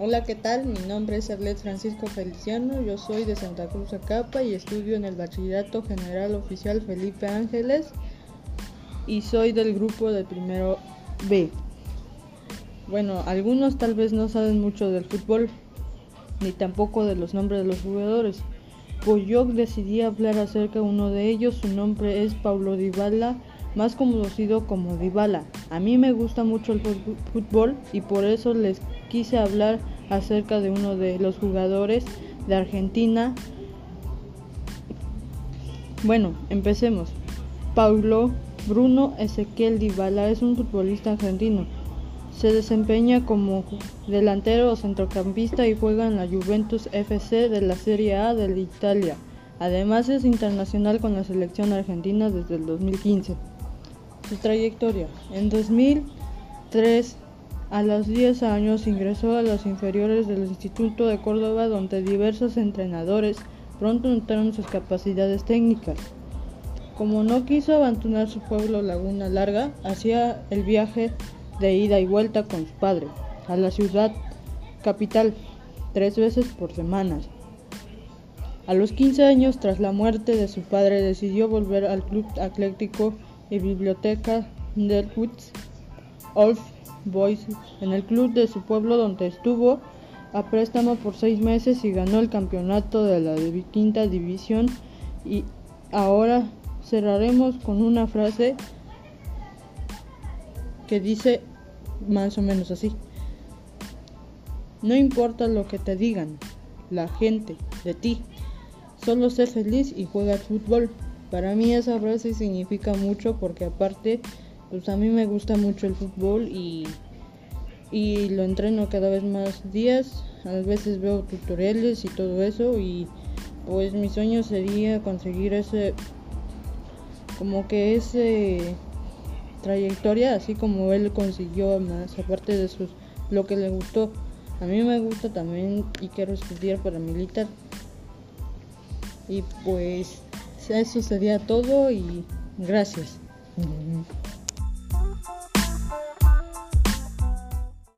Hola, ¿qué tal? Mi nombre es Arlet Francisco Feliciano, yo soy de Santa Cruz Acapa y estudio en el Bachillerato General Oficial Felipe Ángeles y soy del grupo de primero B. Bueno, algunos tal vez no saben mucho del fútbol, ni tampoco de los nombres de los jugadores. Pues yo decidí hablar acerca de uno de ellos, su nombre es Paulo Dybala, más conocido como Dybala. A mí me gusta mucho el fútbol y por eso les quise hablar acerca de uno de los jugadores de Argentina. Bueno, empecemos. Paulo Bruno Ezequiel Dybala es un futbolista argentino. Se desempeña como delantero o centrocampista y juega en la Juventus FC de la Serie A de Italia. Además es internacional con la selección argentina desde el 2015. Su trayectoria. En 2003 a los 10 años ingresó a los inferiores del Instituto de Córdoba donde diversos entrenadores pronto notaron sus capacidades técnicas. Como no quiso abandonar su pueblo Laguna Larga, hacía el viaje de ida y vuelta con su padre a la ciudad capital tres veces por semana. A los 15 años, tras la muerte de su padre, decidió volver al Club Atlético y Biblioteca del Woods Old Boys en el club de su pueblo donde estuvo a préstamo por seis meses y ganó el campeonato de la quinta división y ahora cerraremos con una frase que dice más o menos así. No importa lo que te digan, la gente, de ti, solo sé feliz y juega fútbol. Para mí esa frase significa mucho porque aparte pues a mí me gusta mucho el fútbol y, y lo entreno cada vez más días. A veces veo tutoriales y todo eso y pues mi sueño sería conseguir ese como que ese trayectoria así como él consiguió más aparte de sus lo que le gustó a mí me gusta también y quiero estudiar para militar y pues eso sería todo y gracias